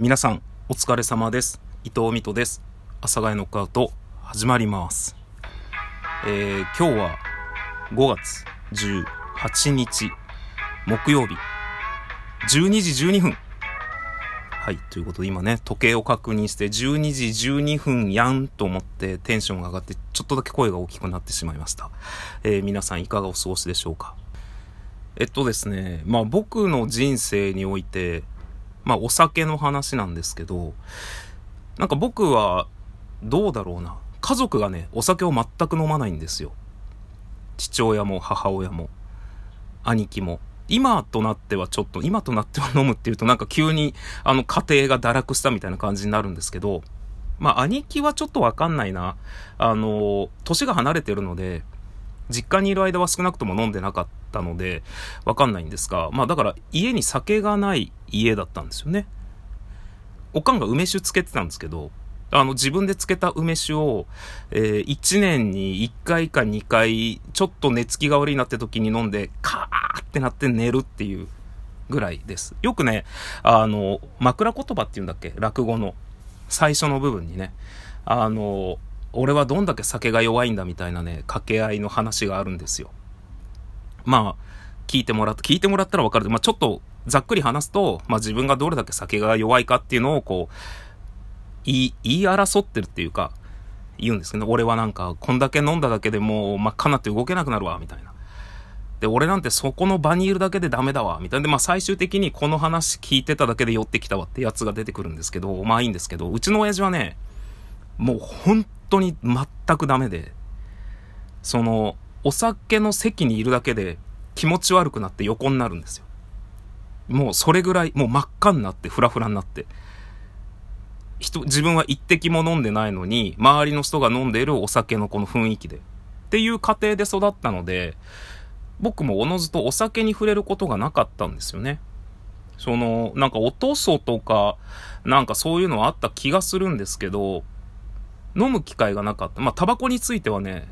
皆さんお疲れ様です。伊藤美斗です。阿佐ヶ谷ノックアウト始まります。えー、今日は5月18日木曜日。12時12分。はい。ということで今ね、時計を確認して12時12分やんと思ってテンションが上がってちょっとだけ声が大きくなってしまいました。えー、皆さんいかがお過ごしでしょうか。えっとですね、まあ僕の人生において、まあお酒の話なんですけど、なんか僕はどうだろうな。家族がね、お酒を全く飲まないんですよ。父親も母親も、兄貴も。今となってはちょっと、今となっては飲むっていうとなんか急にあの家庭が堕落したみたいな感じになるんですけど、まあ兄貴はちょっとわかんないな。あの、年が離れてるので、実家にいる間は少なくとも飲んでなかったので、わかんないんですが、まあだから家に酒がない家だったんですよね。おかんが梅酒つけてたんですけど、あの、自分で漬けた梅酒を、えー、1年に1回か2回、ちょっと寝つきが悪いなって時に飲んで、カーってなって寝るっていうぐらいです。よくね、あの、枕言葉っていうんだっけ？落語の最初の部分にね、あの、俺はどんだけ酒が弱いんだみたいなね、掛け合いの話があるんですよ。まあ、聞いてもらって、聞いてもらったらわかる。まあ、ちょっとざっくり話すと、まあ自分がどれだけ酒が弱いかっていうのをこう、言い、言い争ってるっていうか、言うんですけど、俺はなんか、こんだけ飲んだだけでもう真っ赤になって動けなくなるわ、みたいな。で、俺なんてそこの場にいるだけでダメだわ、みたいな。で、まあ最終的にこの話聞いてただけで寄ってきたわってやつが出てくるんですけど、まあいいんですけど、うちの親父はね、もう本当に全くダメで、その、お酒の席にいるだけで気持ち悪くなって横になるんですよ。もうそれぐらい、もう真っ赤になって、フラフラになって。人、自分は一滴も飲んでないのに、周りの人が飲んでいるお酒のこの雰囲気で。っていう過程で育ったので、僕もおのずとお酒に触れることがなかったんですよね。その、なんかおとそとか、なんかそういうのはあった気がするんですけど、飲む機会がなかった。まあ、タバコについてはね、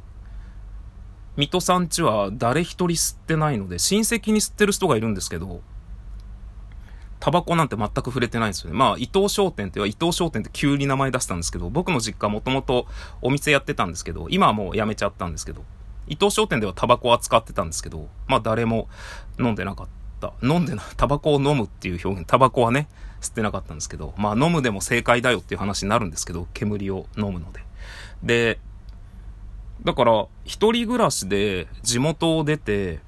水戸さんちは誰一人吸ってないので、親戚に吸ってる人がいるんですけど、タバコなんて全く触れてないんですよね。まあ、伊藤商店っては伊藤商店って急に名前出したんですけど、僕の実家もともとお店やってたんですけど、今はもう辞めちゃったんですけど、伊藤商店ではタバコを扱ってたんですけど、まあ誰も飲んでなかった。飲んでな、タバコを飲むっていう表現、タバコはね、吸ってなかったんですけど、まあ飲むでも正解だよっていう話になるんですけど、煙を飲むので。で、だから、一人暮らしで地元を出て、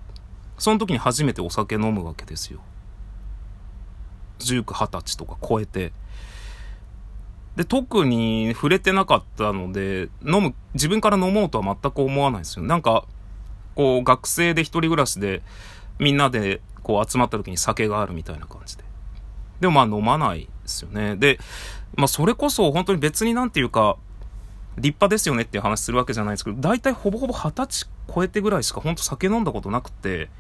その時に初めてお酒飲むわけですよ。19、20歳とか超えて。で、特に触れてなかったので、飲む、自分から飲もうとは全く思わないですよ。なんか、こう、学生で一人暮らしで、みんなで、こう、集まった時に酒があるみたいな感じで。でもまあ飲まないですよね。で、まあそれこそ本当に別になんていうか、立派ですよねっていう話するわけじゃないですけど、大体ほぼほぼ二十歳超えてぐらいしか本当酒飲んだことなくて、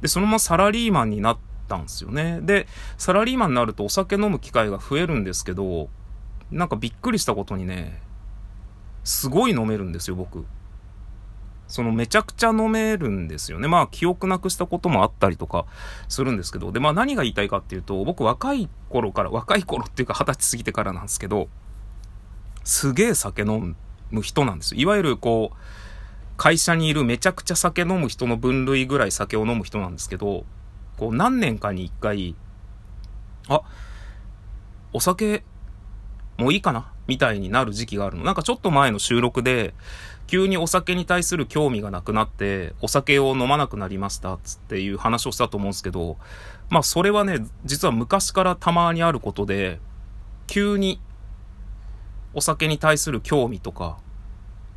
で、そのままサラリーマンになったんですよね。で、サラリーマンになるとお酒飲む機会が増えるんですけど、なんかびっくりしたことにね、すごい飲めるんですよ、僕。そのめちゃくちゃ飲めるんですよね。まあ記憶なくしたこともあったりとかするんですけど、で、まあ何が言いたいかっていうと、僕若い頃から、若い頃っていうか二十歳過ぎてからなんですけど、すげえ酒飲む人なんですよ。いわゆるこう、会社にいるめちゃくちゃ酒飲む人の分類ぐらい酒を飲む人なんですけど、こう何年かに一回、あ、お酒、もういいかなみたいになる時期があるの。なんかちょっと前の収録で、急にお酒に対する興味がなくなって、お酒を飲まなくなりました、つっていう話をしたと思うんですけど、まあそれはね、実は昔からたまにあることで、急にお酒に対する興味とか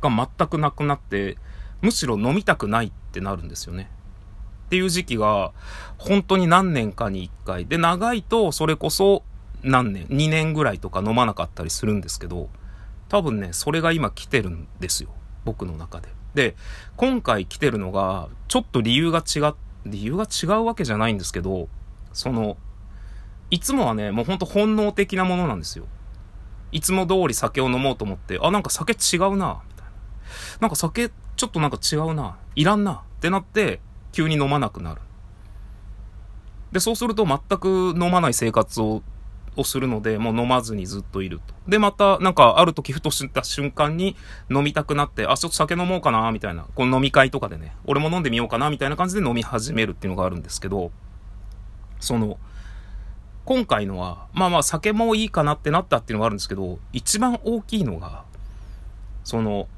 が全くなくなって、むしろ飲みたくないってなるんですよね。っていう時期が、本当に何年かに一回。で、長いと、それこそ何年、2年ぐらいとか飲まなかったりするんですけど、多分ね、それが今来てるんですよ。僕の中で。で、今回来てるのが、ちょっと理由が違っ、理由が違うわけじゃないんですけど、その、いつもはね、もうほんと本能的なものなんですよ。いつも通り酒を飲もうと思って、あ、なんか酒違うな、みたいな。なんか酒、ちょっとなんか違うな、いらんな、ってなって、急に飲まなくなる。で、そうすると全く飲まない生活ををするので、もう飲まずにずっといると。で、また、なんか、ある時ふとした瞬間に飲みたくなって、あ、ちょっと酒飲もうかな、みたいな。この飲み会とかでね、俺も飲んでみようかな、みたいな感じで飲み始めるっていうのがあるんですけど、その、今回のは、まあまあ酒もいいかなってなったっていうのがあるんですけど、一番大きいのが、その、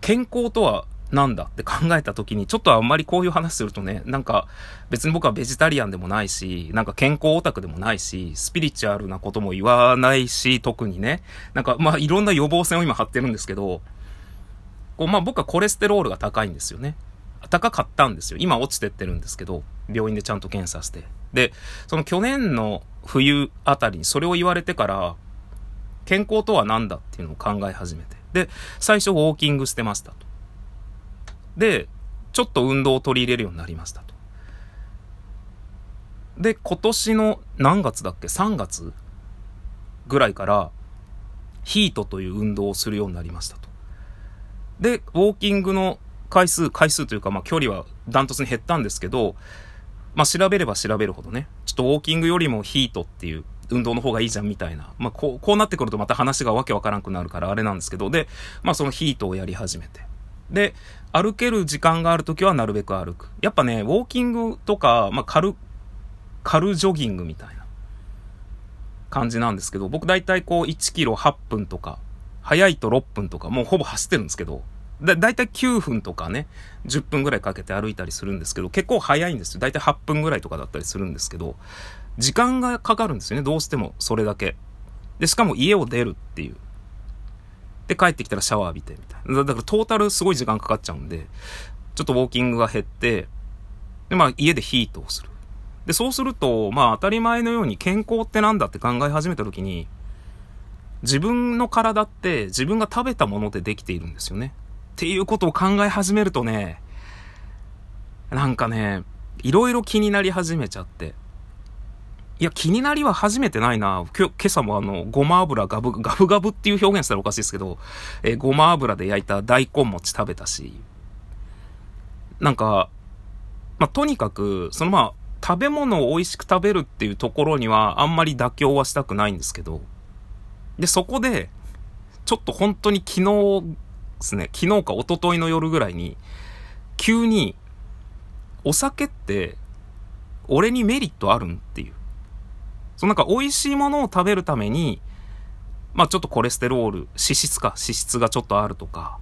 健康とはなんだ？って考えた時に、ちょっとあんまりこういう話するとね、なんか別に僕はベジタリアンでもないし、なんか健康オタクでもないし、スピリチュアルなことも言わないし、特にね、なんかまあいろんな予防線を今張ってるんですけど、こうまあ僕はコレステロールが高いんですよね。高かったんですよ。今落ちてってるんですけど、病院でちゃんと検査して。で、その去年の冬あたりにそれを言われてから、健康とは何だっていうのを考え始めて。で、最初ウォーキングしてましたと。で、ちょっと運動を取り入れるようになりましたと。で、今年の何月だっけ ?3 月ぐらいから、ヒートという運動をするようになりましたと。で、ウォーキングの回数、回数というか、まあ距離はダントツに減ったんですけど、まあ調べれば調べるほどね、ちょっとウォーキングよりもヒートっていう運動の方がいいじゃんみたいな。まあこう、こうなってくるとまた話がわけわからんくなるからあれなんですけど、で、まあそのヒートをやり始めて。で、歩ける時間があるときはなるべく歩く。やっぱね、ウォーキングとか、まあ、軽、軽ジョギングみたいな感じなんですけど、僕大体こう1キロ8分とか、早いと6分とか、もうほぼ走ってるんですけど、だ、だいたい9分とかね、10分ぐらいかけて歩いたりするんですけど、結構早いんですよ。だいたい8分ぐらいとかだったりするんですけど、時間がかかるんですよね、どうしても、それだけ。で、しかも家を出るっていう。で、帰ってきたらシャワー浴びて、みたいな。だからトータルすごい時間かかっちゃうんで、ちょっとウォーキングが減って、で、まあ家でヒートをする。で、そうすると、まあ当たり前のように健康ってなんだって考え始めた時に、自分の体って自分が食べたものでできているんですよね。っていうことを考え始めるとね、なんかね、いろいろ気になり始めちゃって。いや、気になりは初めてないな。今日、今朝もあの、ごま油ガブ、ガブガブっていう表現したらおかしいですけど、えー、ごま油で焼いた大根餅食べたし、なんか、まあ、とにかく、そのまあ、食べ物を美味しく食べるっていうところにはあんまり妥協はしたくないんですけど、で、そこで、ちょっと本当に昨日ですね、昨日か一昨日の夜ぐらいに、急に、お酒って、俺にメリットあるんっていう。そのなんか美味しいものを食べるために、まあちょっとコレステロール、脂質か、脂質がちょっとあるとか、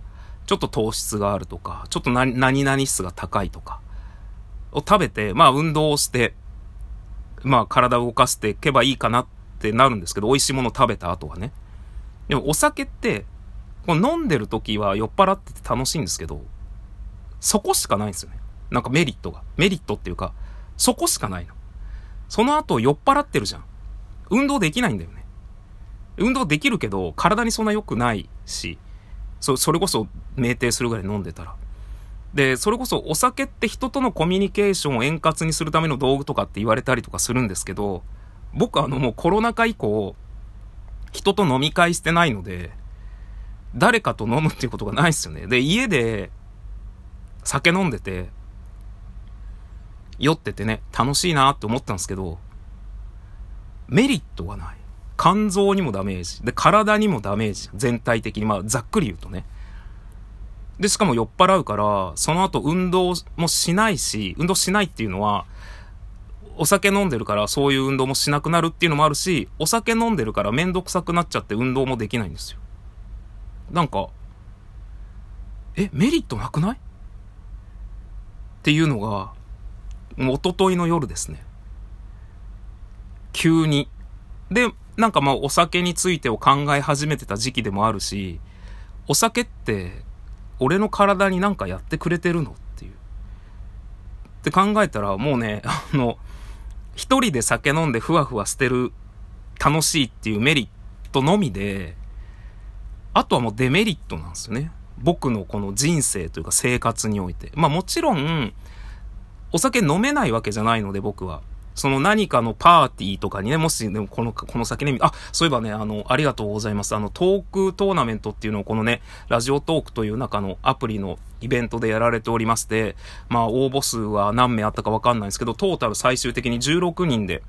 ちょっと糖質があるとか、ちょっと何何々質が高いとか、を食べて、まあ運動をして、まあ体を動かしていけばいいかなってなるんですけど、美味しいものを食べた後はね。でもお酒って、この飲んでる時は酔っ払ってて楽しいんですけど、そこしかないんですよね。なんかメリットが。メリットっていうか、そこしかないの。その後酔っ払ってるじゃん。運動できないんだよね。運動できるけど、体にそんな良くないし、そ、それこそ酩酊するぐらい飲んでたら。で、それこそお酒って人とのコミュニケーションを円滑にするための道具とかって言われたりとかするんですけど、僕あのもうコロナ禍以降、人と飲み会してないので、誰かと飲むっていうことがないですよね。で、家で酒飲んでて、酔っててね、楽しいなって思ったんですけど、メリットがない。肝臓にもダメージ。で、体にもダメージ。全体的に。まあ、ざっくり言うとね。で、しかも酔っ払うから、その後運動もしないし、運動しないっていうのは、お酒飲んでるからそういう運動もしなくなるっていうのもあるし、お酒飲んでるからめんどくさくなっちゃって運動もできないんですよ。なんか、え、メリットなくない？っていうのが、おとといの夜ですね。急に。で、なんかまあお酒についてを考え始めてた時期でもあるし、お酒って俺の体になんかやってくれてるのっていう。って考えたらもうね、あの、一人で酒飲んでふわふわしてる楽しいっていうメリットのみで、あとはもうデメリットなんですよね。僕のこの人生というか生活において。まあもちろん、お酒飲めないわけじゃないので僕は。その何かのパーティーとかにね、もし、ね、この、この先ね、あ、そういえばね、あの、ありがとうございます。あの、トークトーナメントっていうのをこのね、ラジオトークという中のアプリのイベントでやられておりまして、まあ、応募数は何名あったかわかんないんですけど、トータル最終的に16人で、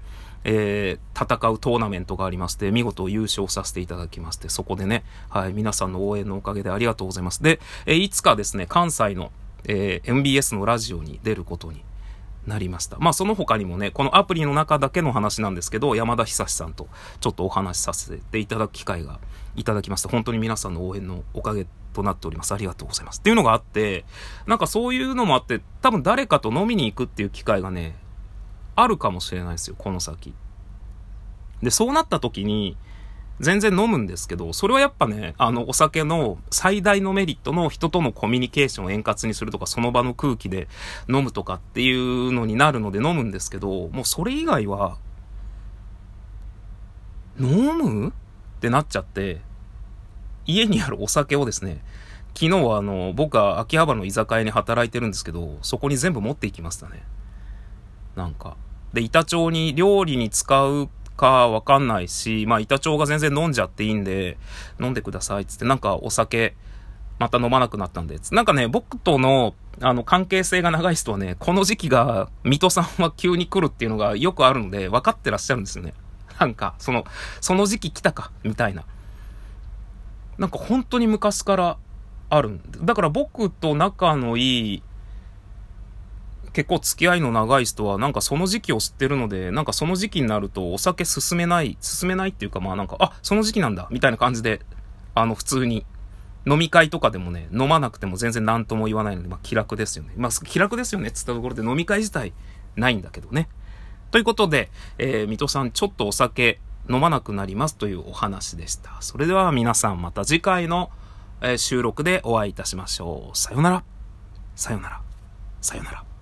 えー、戦うトーナメントがありまして、見事優勝させていただきまして、そこでね、はい、皆さんの応援のおかげでありがとうございます。で、えー、いつかですね、関西の、えー、MBS のラジオに出ることになりました。まあその他にもね、このアプリの中だけの話なんですけど、山田久志さんとちょっとお話しさせていただく機会がいただきました。本当に皆さんの応援のおかげとなっております。ありがとうございます。っていうのがあって、なんかそういうのもあって、多分誰かと飲みに行くっていう機会がね、あるかもしれないですよ、この先。で、そうなった時に、全然飲むんですけど、それはやっぱね、あの、お酒の最大のメリットの人とのコミュニケーションを円滑にするとか、その場の空気で飲むとかっていうのになるので飲むんですけど、もうそれ以外は、飲むってなっちゃって、家にあるお酒をですね、昨日はあの、僕は秋葉原の居酒屋に働いてるんですけど、そこに全部持っていきましたね。なんか。で、板町に料理に使うかわかんないし、まあ板町が全然飲んじゃっていいんで、飲んでくださいっつって、なんかお酒、また飲まなくなったんで。なんかね、僕との、あの、関係性が長い人はね、この時期が、水戸さんは急に来るっていうのがよくあるので、分かってらっしゃるんですよね。なんか、その、その時期来たか、みたいな。なんか本当に昔からあるんで。だから僕と仲のいい結構付き合いの長い人はなんかその時期を知ってるので、なんかその時期になるとお酒進めない、進めないっていうかまあなんか、あ、その時期なんだ、みたいな感じで、あの普通に飲み会とかでもね、飲まなくても全然何とも言わないので、まあ気楽ですよね。まあ気楽ですよねって言ったところで飲み会自体ないんだけどね。ということで、えー、水戸さんちょっとお酒飲まなくなりますというお話でした。それでは皆さんまた次回の、え、収録でお会いいたしましょう。さよなら。さよなら。さよなら。